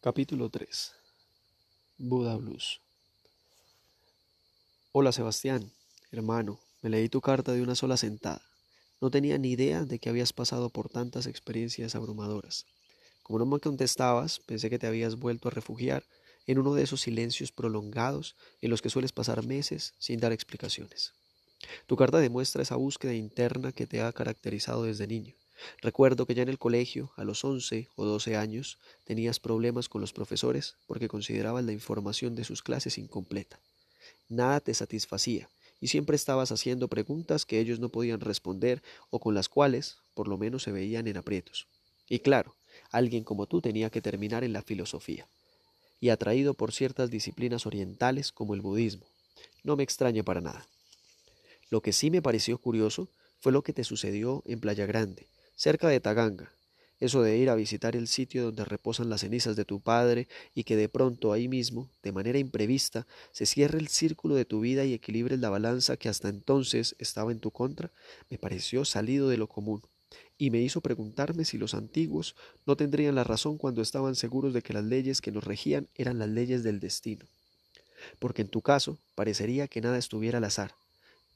Capítulo 3 Buda Blues Hola Sebastián, hermano, me leí tu carta de una sola sentada. No tenía ni idea de que habías pasado por tantas experiencias abrumadoras. Como no me contestabas, pensé que te habías vuelto a refugiar en uno de esos silencios prolongados en los que sueles pasar meses sin dar explicaciones. Tu carta demuestra esa búsqueda interna que te ha caracterizado desde niño Recuerdo que ya en el colegio, a los 11 o 12 años, tenías problemas con los profesores porque considerabas la información de sus clases incompleta. Nada te satisfacía y siempre estabas haciendo preguntas que ellos no podían responder o con las cuales, por lo menos, se veían en aprietos. Y claro, alguien como tú tenía que terminar en la filosofía, y atraído por ciertas disciplinas orientales como el budismo. No me extraña para nada. Lo que sí me pareció curioso fue lo que te sucedió en Playa Grande, cerca de Taganga. Eso de ir a visitar el sitio donde reposan las cenizas de tu padre y que de pronto ahí mismo, de manera imprevista, se cierre el círculo de tu vida y equilibres la balanza que hasta entonces estaba en tu contra, me pareció salido de lo común y me hizo preguntarme si los antiguos no tendrían la razón cuando estaban seguros de que las leyes que nos regían eran las leyes del destino. Porque en tu caso parecería que nada estuviera al azar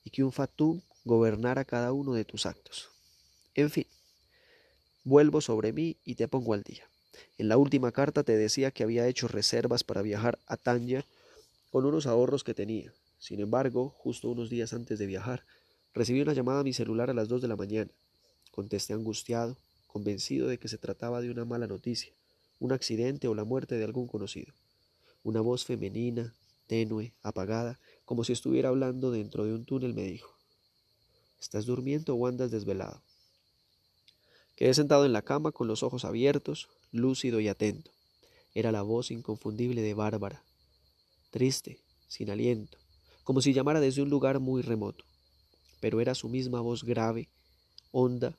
y que un fatum gobernara cada uno de tus actos. En fin, Vuelvo sobre mí y te pongo al día. En la última carta te decía que había hecho reservas para viajar a Tanya con unos ahorros que tenía. Sin embargo, justo unos días antes de viajar, recibí una llamada a mi celular a las dos de la mañana. Contesté angustiado, convencido de que se trataba de una mala noticia, un accidente o la muerte de algún conocido. Una voz femenina, tenue, apagada, como si estuviera hablando dentro de un túnel, me dijo ¿Estás durmiendo o andas desvelado? Quedé sentado en la cama con los ojos abiertos, lúcido y atento. Era la voz inconfundible de Bárbara, triste, sin aliento, como si llamara desde un lugar muy remoto. Pero era su misma voz grave, honda,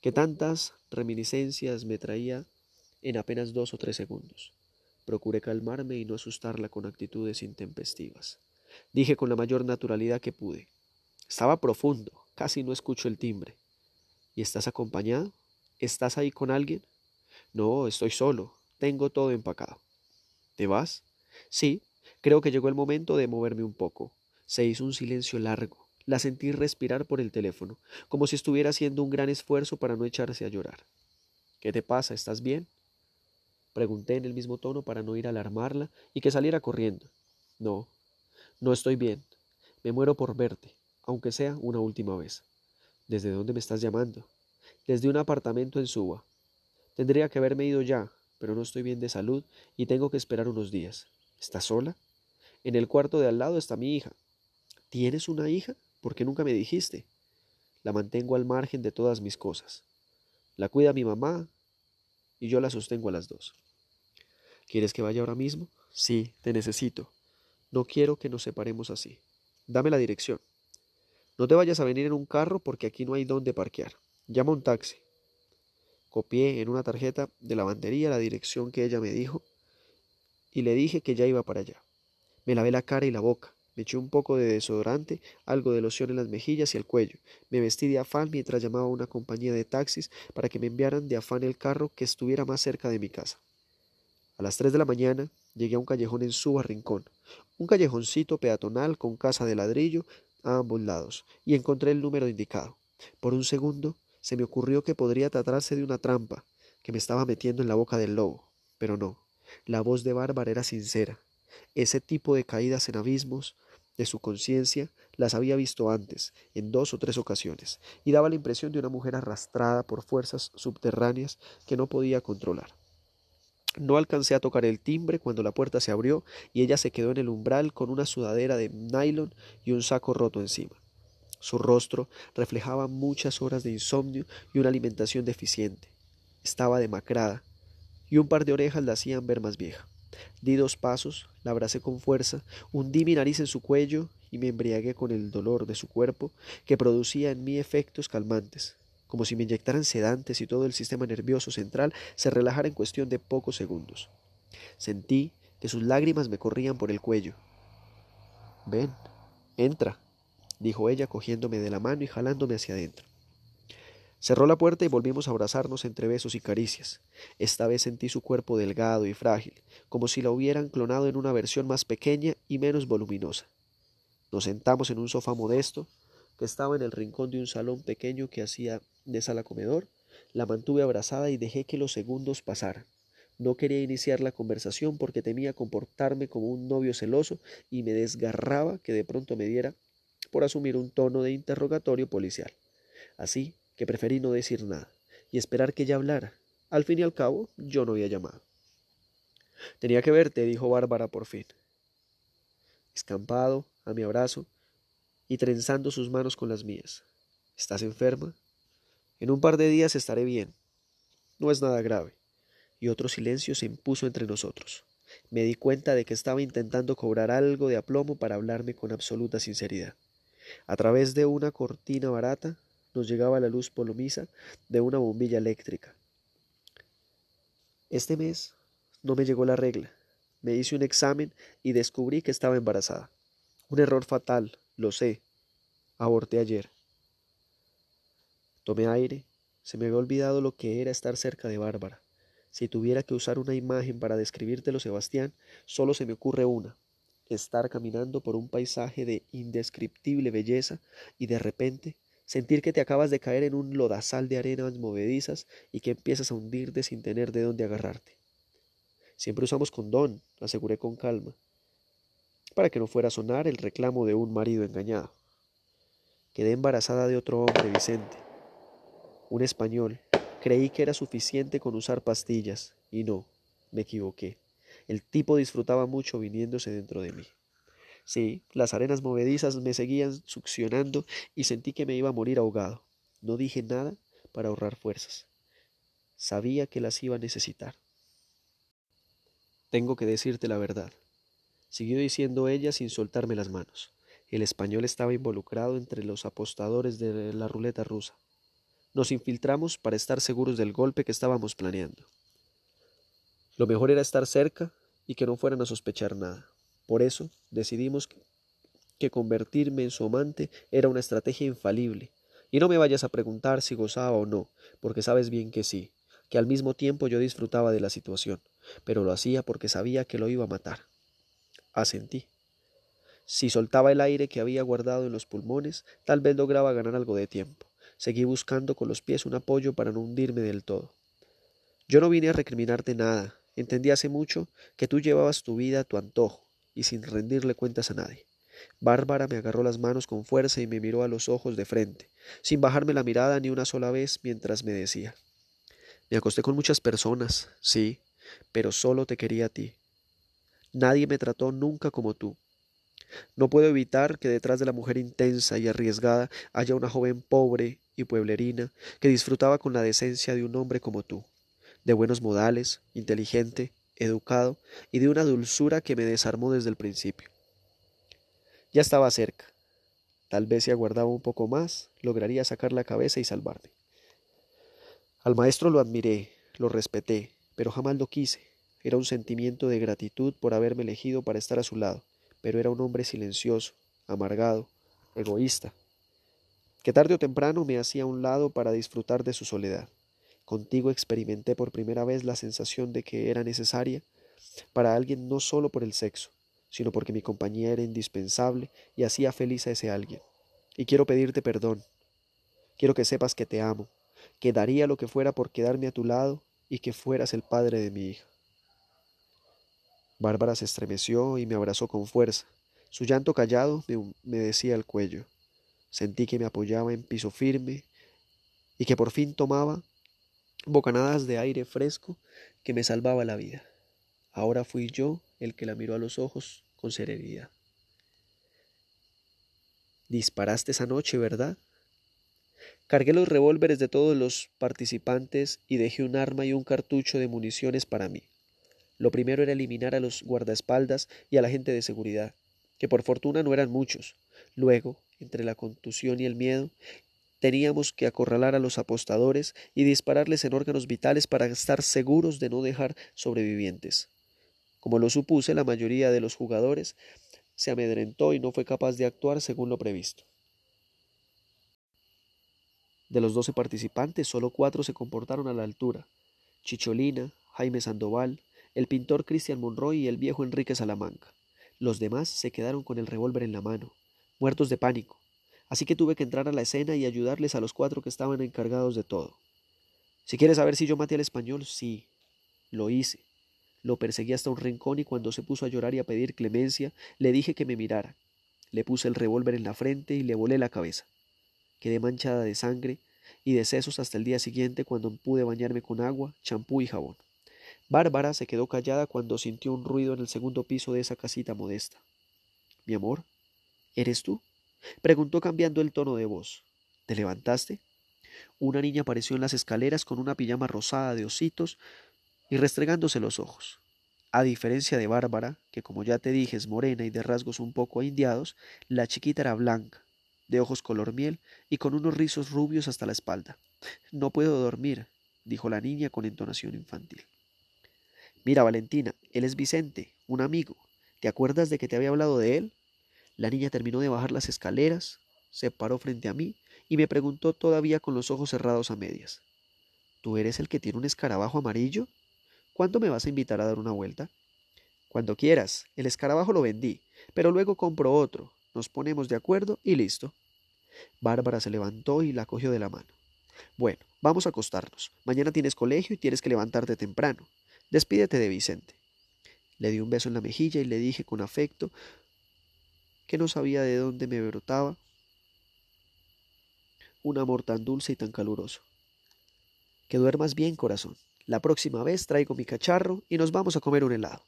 que tantas reminiscencias me traía en apenas dos o tres segundos. Procuré calmarme y no asustarla con actitudes intempestivas. Dije con la mayor naturalidad que pude. Estaba profundo, casi no escucho el timbre. ¿Y estás acompañado? ¿Estás ahí con alguien? No, estoy solo. Tengo todo empacado. ¿Te vas? Sí, creo que llegó el momento de moverme un poco. Se hizo un silencio largo. La sentí respirar por el teléfono, como si estuviera haciendo un gran esfuerzo para no echarse a llorar. ¿Qué te pasa? ¿Estás bien? Pregunté en el mismo tono para no ir a alarmarla y que saliera corriendo. No, no estoy bien. Me muero por verte, aunque sea una última vez. ¿Desde dónde me estás llamando? Desde un apartamento en Suba. Tendría que haberme ido ya, pero no estoy bien de salud y tengo que esperar unos días. ¿Estás sola? En el cuarto de al lado está mi hija. ¿Tienes una hija? ¿Por qué nunca me dijiste? La mantengo al margen de todas mis cosas. La cuida mi mamá y yo la sostengo a las dos. ¿Quieres que vaya ahora mismo? Sí, te necesito. No quiero que nos separemos así. Dame la dirección. No te vayas a venir en un carro porque aquí no hay dónde parquear. Llama un taxi. Copié en una tarjeta de lavandería la dirección que ella me dijo y le dije que ya iba para allá. Me lavé la cara y la boca, me eché un poco de desodorante, algo de loción en las mejillas y el cuello. Me vestí de afán mientras llamaba a una compañía de taxis para que me enviaran de afán el carro que estuviera más cerca de mi casa. A las tres de la mañana llegué a un callejón en Suba Rincón, un callejoncito peatonal con casa de ladrillo a ambos lados y encontré el número indicado. Por un segundo se me ocurrió que podría tratarse de una trampa que me estaba metiendo en la boca del lobo, pero no. La voz de Bárbara era sincera. Ese tipo de caídas en abismos de su conciencia las había visto antes, en dos o tres ocasiones, y daba la impresión de una mujer arrastrada por fuerzas subterráneas que no podía controlar. No alcancé a tocar el timbre cuando la puerta se abrió y ella se quedó en el umbral con una sudadera de nylon y un saco roto encima. Su rostro reflejaba muchas horas de insomnio y una alimentación deficiente. Estaba demacrada y un par de orejas la hacían ver más vieja. Di dos pasos, la abracé con fuerza, hundí mi nariz en su cuello y me embriagué con el dolor de su cuerpo que producía en mí efectos calmantes como si me inyectaran sedantes y todo el sistema nervioso central se relajara en cuestión de pocos segundos. Sentí que sus lágrimas me corrían por el cuello. Ven, entra, dijo ella cogiéndome de la mano y jalándome hacia adentro. Cerró la puerta y volvimos a abrazarnos entre besos y caricias. Esta vez sentí su cuerpo delgado y frágil, como si la hubieran clonado en una versión más pequeña y menos voluminosa. Nos sentamos en un sofá modesto que estaba en el rincón de un salón pequeño que hacía de sala comedor. La mantuve abrazada y dejé que los segundos pasaran. No quería iniciar la conversación porque temía comportarme como un novio celoso y me desgarraba que de pronto me diera por asumir un tono de interrogatorio policial. Así que preferí no decir nada y esperar que ella hablara. Al fin y al cabo, yo no había llamado. Tenía que verte, dijo Bárbara por fin. Escampado a mi abrazo y trenzando sus manos con las mías. ¿Estás enferma? En un par de días estaré bien. No es nada grave. Y otro silencio se impuso entre nosotros. Me di cuenta de que estaba intentando cobrar algo de aplomo para hablarme con absoluta sinceridad. A través de una cortina barata nos llegaba la luz polomiza de una bombilla eléctrica. Este mes no me llegó la regla. Me hice un examen y descubrí que estaba embarazada. Un error fatal, lo sé. Aborté ayer. Tomé aire. Se me había olvidado lo que era estar cerca de Bárbara. Si tuviera que usar una imagen para describírtelo, Sebastián, solo se me ocurre una. Estar caminando por un paisaje de indescriptible belleza y de repente sentir que te acabas de caer en un lodazal de arenas movedizas y que empiezas a hundirte sin tener de dónde agarrarte. Siempre usamos condón, aseguré con calma, para que no fuera a sonar el reclamo de un marido engañado. Quedé embarazada de otro hombre, Vicente, un español. Creí que era suficiente con usar pastillas, y no, me equivoqué. El tipo disfrutaba mucho viniéndose dentro de mí. Sí, las arenas movedizas me seguían succionando y sentí que me iba a morir ahogado. No dije nada para ahorrar fuerzas. Sabía que las iba a necesitar. Tengo que decirte la verdad, siguió diciendo ella sin soltarme las manos. El español estaba involucrado entre los apostadores de la ruleta rusa. Nos infiltramos para estar seguros del golpe que estábamos planeando. Lo mejor era estar cerca y que no fueran a sospechar nada. Por eso decidimos que convertirme en su amante era una estrategia infalible. Y no me vayas a preguntar si gozaba o no, porque sabes bien que sí, que al mismo tiempo yo disfrutaba de la situación, pero lo hacía porque sabía que lo iba a matar. Asentí. Si soltaba el aire que había guardado en los pulmones, tal vez lograba ganar algo de tiempo. Seguí buscando con los pies un apoyo para no hundirme del todo. Yo no vine a recriminarte nada. Entendí hace mucho que tú llevabas tu vida a tu antojo, y sin rendirle cuentas a nadie. Bárbara me agarró las manos con fuerza y me miró a los ojos de frente, sin bajarme la mirada ni una sola vez mientras me decía Me acosté con muchas personas, sí, pero solo te quería a ti. Nadie me trató nunca como tú. No puedo evitar que detrás de la mujer intensa y arriesgada haya una joven pobre y pueblerina que disfrutaba con la decencia de un hombre como tú, de buenos modales, inteligente, educado y de una dulzura que me desarmó desde el principio. Ya estaba cerca. Tal vez si aguardaba un poco más, lograría sacar la cabeza y salvarme. Al maestro lo admiré, lo respeté, pero jamás lo quise. Era un sentimiento de gratitud por haberme elegido para estar a su lado, pero era un hombre silencioso, amargado, egoísta, que tarde o temprano me hacía a un lado para disfrutar de su soledad. Contigo experimenté por primera vez la sensación de que era necesaria para alguien no solo por el sexo, sino porque mi compañía era indispensable y hacía feliz a ese alguien. Y quiero pedirte perdón. Quiero que sepas que te amo, que daría lo que fuera por quedarme a tu lado y que fueras el padre de mi hija. Bárbara se estremeció y me abrazó con fuerza. Su llanto callado me, me decía el cuello. Sentí que me apoyaba en piso firme y que por fin tomaba bocanadas de aire fresco que me salvaba la vida. Ahora fui yo el que la miró a los ojos con serenidad. Disparaste esa noche, ¿verdad? Cargué los revólveres de todos los participantes y dejé un arma y un cartucho de municiones para mí. Lo primero era eliminar a los guardaespaldas y a la gente de seguridad, que por fortuna no eran muchos. Luego, entre la contusión y el miedo, Teníamos que acorralar a los apostadores y dispararles en órganos vitales para estar seguros de no dejar sobrevivientes. Como lo supuse, la mayoría de los jugadores se amedrentó y no fue capaz de actuar según lo previsto. De los doce participantes, solo cuatro se comportaron a la altura. Chicholina, Jaime Sandoval, el pintor Cristian Monroy y el viejo Enrique Salamanca. Los demás se quedaron con el revólver en la mano, muertos de pánico. Así que tuve que entrar a la escena y ayudarles a los cuatro que estaban encargados de todo. Si quieres saber si yo maté al español, sí, lo hice. Lo perseguí hasta un rincón y cuando se puso a llorar y a pedir clemencia, le dije que me mirara. Le puse el revólver en la frente y le volé la cabeza. Quedé manchada de sangre y de sesos hasta el día siguiente cuando pude bañarme con agua, champú y jabón. Bárbara se quedó callada cuando sintió un ruido en el segundo piso de esa casita modesta. Mi amor, ¿eres tú? preguntó cambiando el tono de voz. ¿Te levantaste? Una niña apareció en las escaleras con una pijama rosada de ositos y restregándose los ojos. A diferencia de Bárbara, que como ya te dije es morena y de rasgos un poco indiados, la chiquita era blanca, de ojos color miel y con unos rizos rubios hasta la espalda. No puedo dormir, dijo la niña con entonación infantil. Mira, Valentina, él es Vicente, un amigo. ¿Te acuerdas de que te había hablado de él? La niña terminó de bajar las escaleras, se paró frente a mí y me preguntó todavía con los ojos cerrados a medias. ¿Tú eres el que tiene un escarabajo amarillo? ¿Cuándo me vas a invitar a dar una vuelta? Cuando quieras. El escarabajo lo vendí, pero luego compro otro. Nos ponemos de acuerdo y listo. Bárbara se levantó y la cogió de la mano. Bueno, vamos a acostarnos. Mañana tienes colegio y tienes que levantarte temprano. Despídete de Vicente. Le di un beso en la mejilla y le dije con afecto que no sabía de dónde me brotaba un amor tan dulce y tan caluroso. Que duermas bien, corazón. La próxima vez traigo mi cacharro y nos vamos a comer un helado.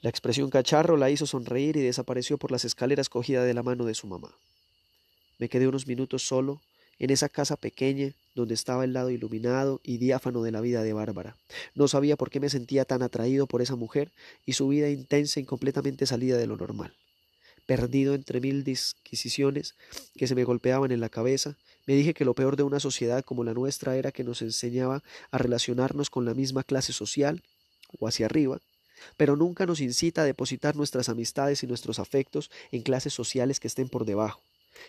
La expresión cacharro la hizo sonreír y desapareció por las escaleras cogida de la mano de su mamá. Me quedé unos minutos solo en esa casa pequeña donde estaba el lado iluminado y diáfano de la vida de Bárbara. No sabía por qué me sentía tan atraído por esa mujer y su vida intensa y completamente salida de lo normal. Perdido entre mil disquisiciones que se me golpeaban en la cabeza, me dije que lo peor de una sociedad como la nuestra era que nos enseñaba a relacionarnos con la misma clase social, o hacia arriba, pero nunca nos incita a depositar nuestras amistades y nuestros afectos en clases sociales que estén por debajo.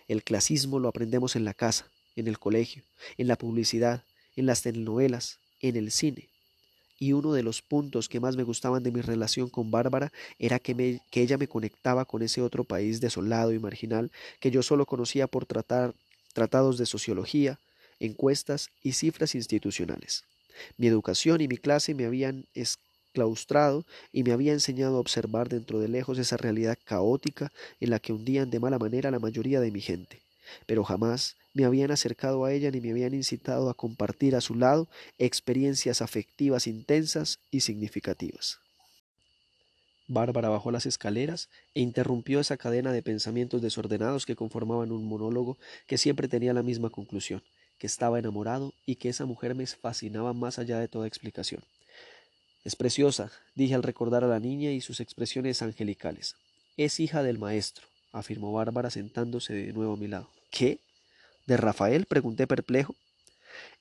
El clasismo lo aprendemos en la casa, en el colegio, en la publicidad, en las telenovelas, en el cine. Y uno de los puntos que más me gustaban de mi relación con Bárbara era que, ella me conectaba con ese otro país desolado y marginal que yo solo conocía por tratar tratados de sociología, encuestas y cifras institucionales. Mi educación y mi clase me habían esclaustrado y me había enseñado a observar dentro de lejos esa realidad caótica en la que hundían de mala manera la mayoría de mi gente, pero jamás me habían acercado a ella ni me habían incitado a compartir a su lado experiencias afectivas intensas y significativas. Bárbara bajó las escaleras e interrumpió esa cadena de pensamientos desordenados que conformaban un monólogo que siempre tenía la misma conclusión, que estaba enamorado y que esa mujer me fascinaba más allá de toda explicación. Es preciosa, dije al recordar a la niña y sus expresiones angelicales. Es hija del maestro, afirmó Bárbara sentándose de nuevo a mi lado. ¿Qué? ¿De Rafael? pregunté perplejo.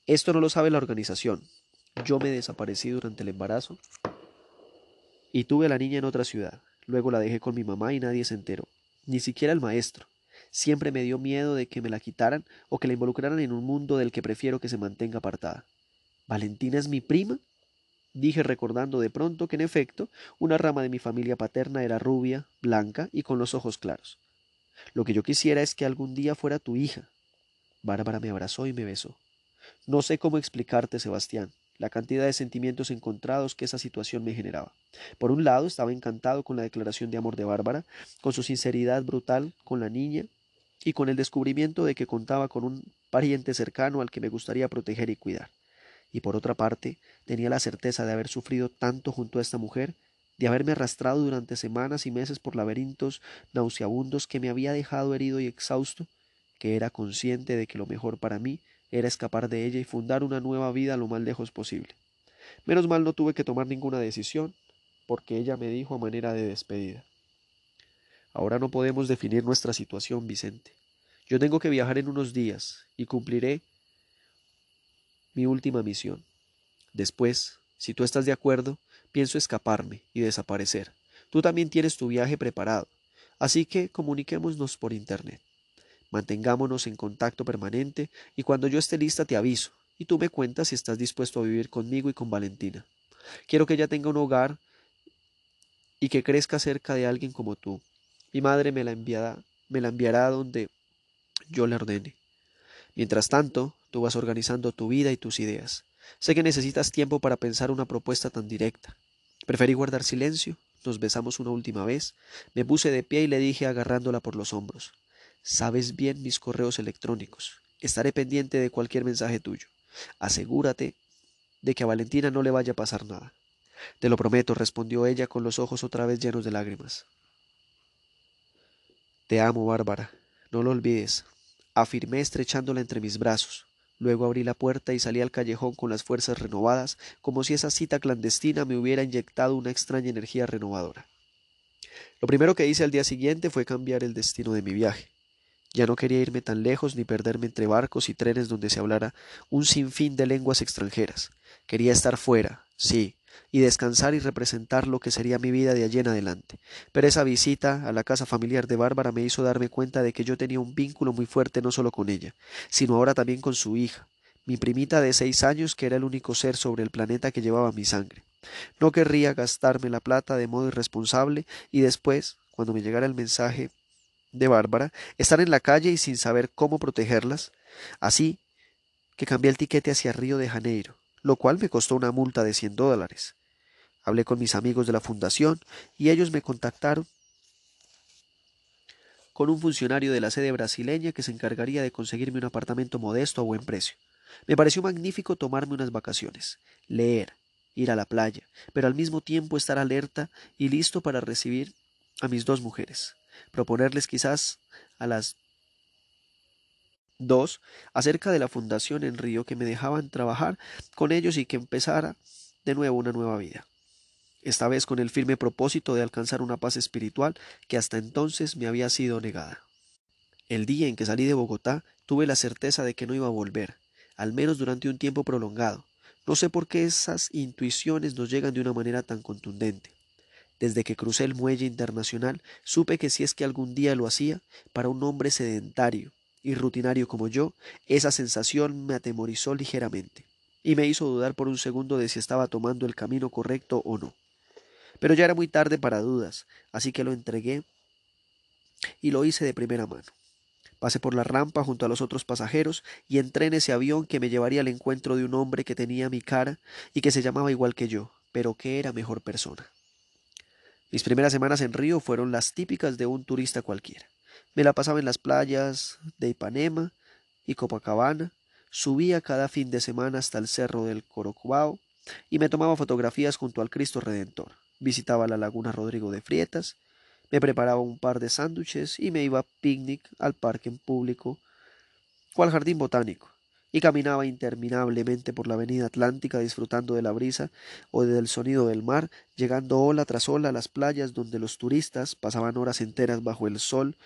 Esto no lo sabe la organización. Yo me desaparecí durante el embarazo y tuve a la niña en otra ciudad. Luego la dejé con mi mamá y nadie se enteró. Ni siquiera el maestro. Siempre me dio miedo de que me la quitaran o que la involucraran en un mundo del que prefiero que se mantenga apartada. ¿Valentina es mi prima? Dije recordando de pronto que en efecto una rama de mi familia paterna era rubia, blanca y con los ojos claros. Lo que yo quisiera es que algún día fuera tu hija. Bárbara me abrazó y me besó. No sé cómo explicarte, Sebastián, la cantidad de sentimientos encontrados que esa situación me generaba. Por un lado, estaba encantado con la declaración de amor de Bárbara, con su sinceridad brutal con la niña y con el descubrimiento de que contaba con un pariente cercano al que me gustaría proteger y cuidar. Y por otra parte, tenía la certeza de haber sufrido tanto junto a esta mujer, de haberme arrastrado durante semanas y meses por laberintos nauseabundos que me había dejado herido y exhausto, que era consciente de que lo mejor para mí era escapar de ella y fundar una nueva vida lo más lejos posible. Menos mal no tuve que tomar ninguna decisión, porque ella me dijo a manera de despedida. Ahora no podemos definir nuestra situación, Vicente. Yo tengo que viajar en unos días y cumpliré mi última misión. Después, si tú estás de acuerdo, pienso escaparme y desaparecer. Tú también tienes tu viaje preparado, así que comuniquémonos por Internet. Mantengámonos en contacto permanente y cuando yo esté lista te aviso y tú me cuentas si estás dispuesto a vivir conmigo y con Valentina. Quiero que ella tenga un hogar y que crezca cerca de alguien como tú. Mi madre me la enviará, me la enviará donde yo le ordene. Mientras tanto, tú vas organizando tu vida y tus ideas. Sé que necesitas tiempo para pensar una propuesta tan directa. Preferí guardar silencio, nos besamos una última vez, me puse de pie y le dije agarrándola por los hombros. Sabes bien mis correos electrónicos. Estaré pendiente de cualquier mensaje tuyo. Asegúrate de que a Valentina no le vaya a pasar nada. Te lo prometo, respondió ella con los ojos otra vez llenos de lágrimas. Te amo, Bárbara. No lo olvides. Afirmé estrechándola entre mis brazos. Luego abrí la puerta y salí al callejón con las fuerzas renovadas, como si esa cita clandestina me hubiera inyectado una extraña energía renovadora. Lo primero que hice al día siguiente fue cambiar el destino de mi viaje. Ya no quería irme tan lejos ni perderme entre barcos y trenes donde se hablara un sinfín de lenguas extranjeras. Quería estar fuera, sí, y descansar y representar lo que sería mi vida de allí en adelante. Pero esa visita a la casa familiar de Bárbara me hizo darme cuenta de que yo tenía un vínculo muy fuerte no solo con ella, sino ahora también con su hija, mi primita de seis años que era el único ser sobre el planeta que llevaba mi sangre. No querría gastarme la plata de modo irresponsable y después, cuando me llegara el mensaje de Bárbara, estar en la calle y sin saber cómo protegerlas, así que cambié el tiquete hacia Río de Janeiro, lo cual me costó una multa de cien dólares. Hablé con mis amigos de la fundación y ellos me contactaron con un funcionario de la sede brasileña que se encargaría de conseguirme un apartamento modesto a buen precio. Me pareció magnífico tomarme unas vacaciones, leer, ir a la playa, pero al mismo tiempo estar alerta y listo para recibir a mis dos mujeres, proponerles quizás a las dos acerca de la fundación en Río que me dejaban trabajar con ellos y que empezara de nuevo una nueva vida. Esta vez con el firme propósito de alcanzar una paz espiritual que hasta entonces me había sido negada. El día en que salí de Bogotá tuve la certeza de que no iba a volver, al menos durante un tiempo prolongado. No sé por qué esas intuiciones nos llegan de una manera tan contundente. Desde que crucé el muelle internacional, supe que si es que algún día lo hacía, para un hombre sedentario y rutinario como yo, esa sensación me atemorizó ligeramente y me hizo dudar por un segundo de si estaba tomando el camino correcto o no. Pero ya era muy tarde para dudas, así que lo entregué y lo hice de primera mano. Pasé por la rampa junto a los otros pasajeros y entré en ese avión que me llevaría al encuentro de un hombre que tenía mi cara y que se llamaba igual que yo, pero que era mejor persona. Mis primeras semanas en Río fueron las típicas de un turista cualquiera. Me la pasaba en las playas de Ipanema y Copacabana, subía cada fin de semana hasta el cerro del Corocubao y me tomaba fotografías junto al Cristo Redentor. Visitaba la laguna Rodrigo de Frietas, me preparaba un par de sándwiches y me iba a picnic al parque en público o al jardín botánico y caminaba interminablemente por la avenida Atlántica disfrutando de la brisa o del sonido del mar, llegando ola tras ola a las playas donde los turistas pasaban horas enteras bajo el sol.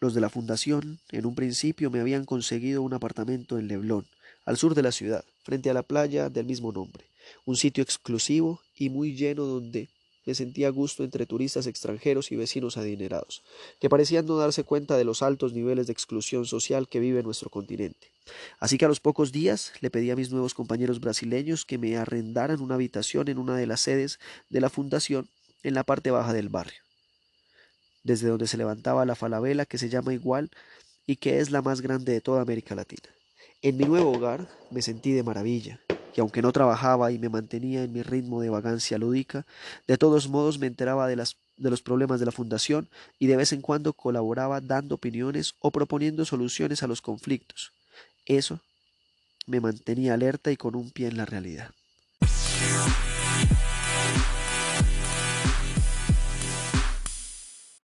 Los de la fundación, en un principio, me habían conseguido un apartamento en Leblon, al sur de la ciudad, frente a la playa del mismo nombre, un sitio exclusivo y muy lleno donde me sentía gusto entre turistas extranjeros y vecinos adinerados, que parecían no darse cuenta de los altos niveles de exclusión social que vive nuestro continente. Así que a los pocos días le pedí a mis nuevos compañeros brasileños que me arrendaran una habitación en una de las sedes de la fundación en la parte baja del barrio, desde donde se levantaba la falabela que se llama igual y que es la más grande de toda América Latina. En mi nuevo hogar me sentí de maravilla, y aunque no trabajaba y me mantenía en mi ritmo de vagancia lúdica, de todos modos me enteraba de, las, de los problemas de la fundación y de vez en cuando colaboraba dando opiniones o proponiendo soluciones a los conflictos. Eso me mantenía alerta y con un pie en la realidad.